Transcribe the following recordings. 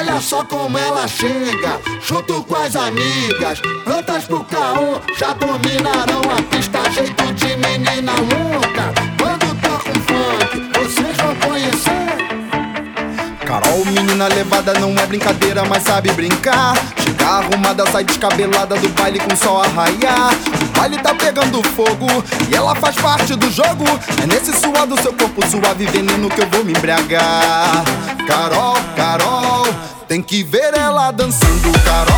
Olha só como ela chega, junto com as amigas. Prontas pro caô, já dominarão a pista. Jeito de menina louca. Quando toca um funk, vocês vão conhecer. Carol, menina levada, não é brincadeira, mas sabe brincar. Chega arrumada, sai descabelada do baile com sol a. O baile tá pegando fogo e ela faz parte do jogo. É nesse suor do seu corpo suave veneno que eu vou me embriagar. Carol, Carol, tem que ver ela dançando. Carol,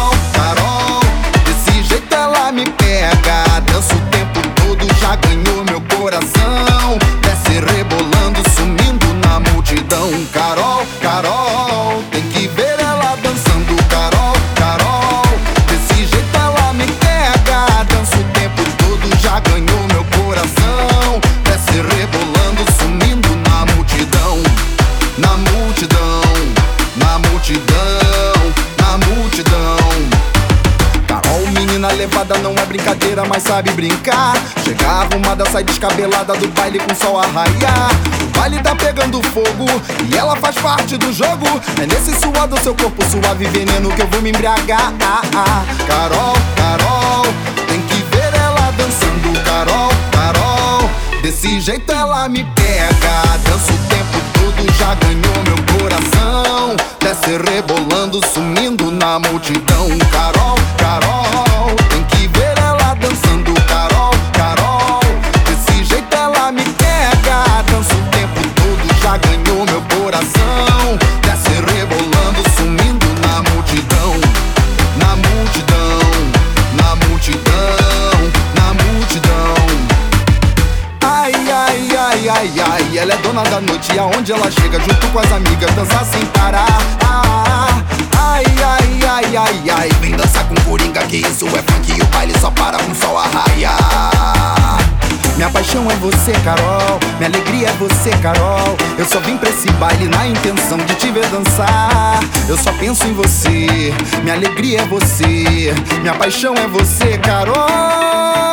multidão, na multidão. Carol, menina levada, não é brincadeira, mas sabe brincar. Chega arrumada, sai descabelada do baile com sol a raiar. O baile tá pegando fogo e ela faz parte do jogo. É nesse suor do seu corpo suave veneno que eu vou me embriagar. Ah, ah. Carol, Carol, tem que ver ela dançando. Carol, Carol, desse jeito ela me pega. Dança o tempo todo, já ganhou Desce rebolando, sumindo na multidão. Carol, Carol, tem que ver ela dançando. Carol, Carol, desse jeito ela me pega. Dança o tempo todo, já ganhou meu coração. Desce rebolando, sumindo na multidão. Na multidão, na multidão, na multidão. Ai, ai, ai, ai, ai, ela é dona da noite aonde ela chega junto com as amigas dança sem parar. Isso é funk e o baile só para com sol a raiar. Minha paixão é você, Carol. Minha alegria é você, Carol. Eu só vim pra esse baile na intenção de te ver dançar. Eu só penso em você. Minha alegria é você. Minha paixão é você, Carol.